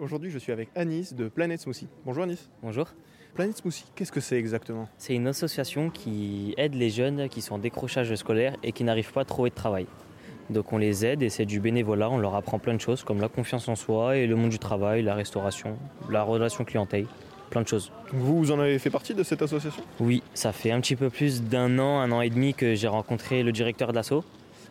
Aujourd'hui, je suis avec Anis de Planet Smoothie. Bonjour Anis. Bonjour. Planet Smoothie, qu'est-ce que c'est exactement? C'est une association qui aide les jeunes qui sont en décrochage scolaire et qui n'arrivent pas à trouver de travail. Donc on les aide et c'est du bénévolat, on leur apprend plein de choses comme la confiance en soi et le monde du travail, la restauration, la relation clientèle, plein de choses. Vous, vous en avez fait partie de cette association? Oui, ça fait un petit peu plus d'un an, un an et demi que j'ai rencontré le directeur de l'assaut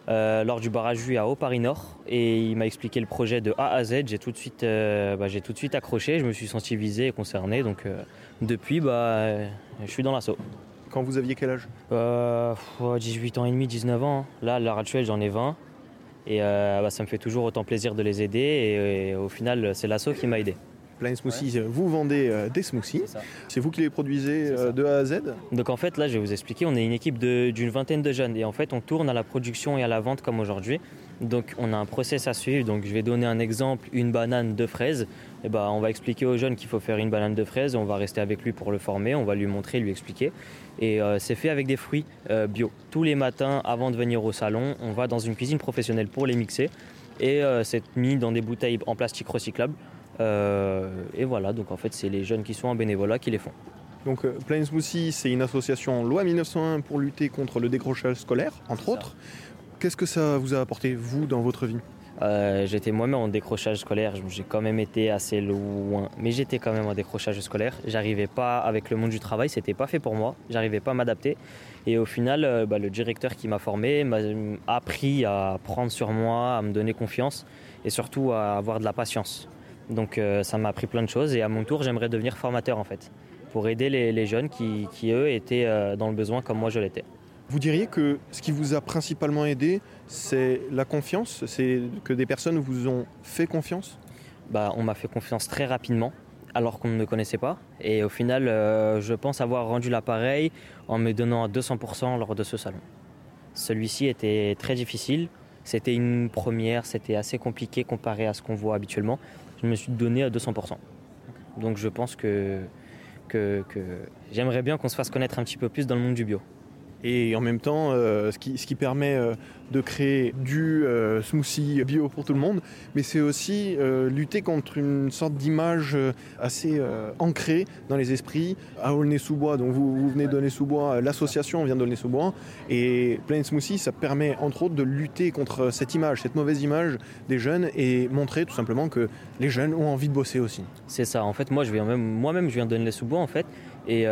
euh, lors du barrage à Haut-Paris-Nord et il m'a expliqué le projet de A à Z. J'ai tout, de suite, euh, bah, j'ai tout de suite accroché, je me suis senti visé et concerné. Donc euh, depuis, bah, je suis dans l'assaut. Quand vous aviez quel âge? 18 ans et demi, 19 ans. Là, à l'heure actuelle, j'en ai 20. Et bah, ça me fait toujours autant plaisir de les aider. et au final, c'est l'assaut qui m'a aidé. Plain Smoothie, vous vendez euh, des smoothies. C'est vous qui les produisez euh, de A à Z Donc en fait, là, je vais vous expliquer, on est une équipe d'une vingtaine de jeunes et en fait, on tourne à la production et à la vente comme aujourd'hui. Donc on a un process à suivre. Donc je vais donner un exemple, une banane de fraises. Et eh ben, on va expliquer aux jeunes qu'il faut faire une banane de fraises. On va rester avec lui pour le former. On va lui montrer, lui expliquer. Et euh, c'est fait avec des fruits bio. Tous les matins, avant de venir au salon, on va dans une cuisine professionnelle pour les mixer. Et c'est mis dans des bouteilles en plastique recyclable. Euh, et voilà, donc en fait, c'est les jeunes qui sont en bénévolat qui les font. Donc euh, Plain Smoothie, c'est une association loi 1901 pour lutter contre le décrochage scolaire, entre autres. Qu'est-ce que ça vous a apporté, vous, dans votre vie? Euh, J'étais moi-même en décrochage scolaire, j'ai quand même été assez loin, mais j'étais quand même en décrochage scolaire. J'arrivais pas avec le monde du travail, c'était pas fait pour moi, j'arrivais pas à m'adapter. Et au final, bah, le directeur qui m'a formé m'a appris à prendre sur moi, à me donner confiance et surtout à avoir de la patience. Donc euh, ça m'a appris plein de choses et à mon tour j'aimerais devenir formateur en fait, pour aider les, jeunes qui, eux étaient euh, dans le besoin comme moi je l'étais. Vous diriez que ce qui vous a principalement aidé, c'est la confiance? C'est que des personnes vous ont fait confiance? Bah, On m'a fait confiance très rapidement, alors qu'on ne me connaissait pas. Et au final, euh, je pense avoir rendu l'appareil en me donnant à 200% lors de ce salon. Celui-ci était très difficile. C'était une première, c'était assez compliqué comparé à ce qu'on voit habituellement. Je me suis donné à 200%. Donc je pense que, que, que j'aimerais bien qu'on se fasse connaître un petit peu plus dans le monde du bio et en même temps euh, ce, qui, ce, qui, permet euh, de créer du euh, smoothie bio pour tout le monde, mais c'est aussi lutter contre une sorte d'image assez ancrée dans les esprits. À Aulnay-sous-Bois, donc vous, vous, venez d'Aulnay-sous-Bois, l'association vient d'Aulnay-sous-Bois, et Plain Smoothie, ça permet entre autres de lutter contre cette image, cette mauvaise image des jeunes et montrer tout simplement que les jeunes ont envie de bosser aussi. C'est ça, en fait moi je viens même, moi-même je viens d'Aulnay-sous-Bois en fait, et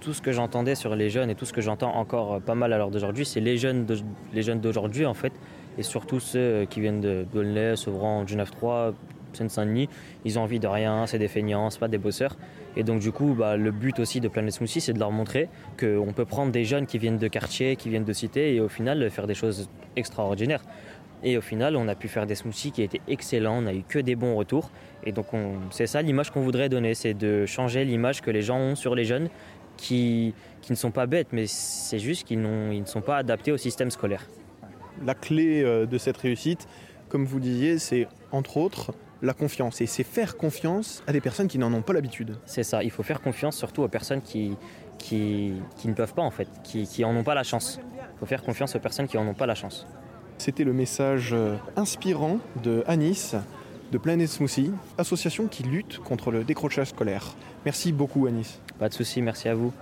tout ce que j'entendais sur les jeunes et tout ce que j'entends encore euh, pas mal à l'heure d'aujourd'hui, c'est les jeunes d'aujourd'hui en fait, et surtout ceux euh, qui viennent de Dolnay, Sevran, du 9-3, Seine-Saint-Denis, ils ont envie de rien, c'est des feignants, c'est pas des bosseurs. Et donc du coup, bah, le but aussi de Planet Smoothie, c'est de leur montrer qu'on peut prendre des jeunes qui viennent de quartier, qui viennent de cité, et au final faire des choses extraordinaires. Et au final, on a pu faire des smoothies qui étaient excellents, on n'a eu que des bons retours. Et donc c'est ça l'image qu'on voudrait donner, c'est de changer l'image que les gens ont sur les jeunes qui, qui ne sont pas bêtes, mais c'est juste qu'ils ils ne sont pas adaptés au système scolaire. La clé euh, de cette réussite, comme vous disiez, c'est entre autres la confiance. Et c'est faire confiance à des personnes qui n'en ont pas l'habitude. C'est ça, il faut faire confiance surtout aux personnes qui, qui, qui ne peuvent pas en fait, qui, qui en ont pas la chance. Il faut faire confiance aux personnes qui en ont pas la chance. C'était le message euh, inspirant de Anis de Planet Smoothie, association qui lutte contre le décrochage scolaire. Merci beaucoup Anis. Pas de souci, merci à vous.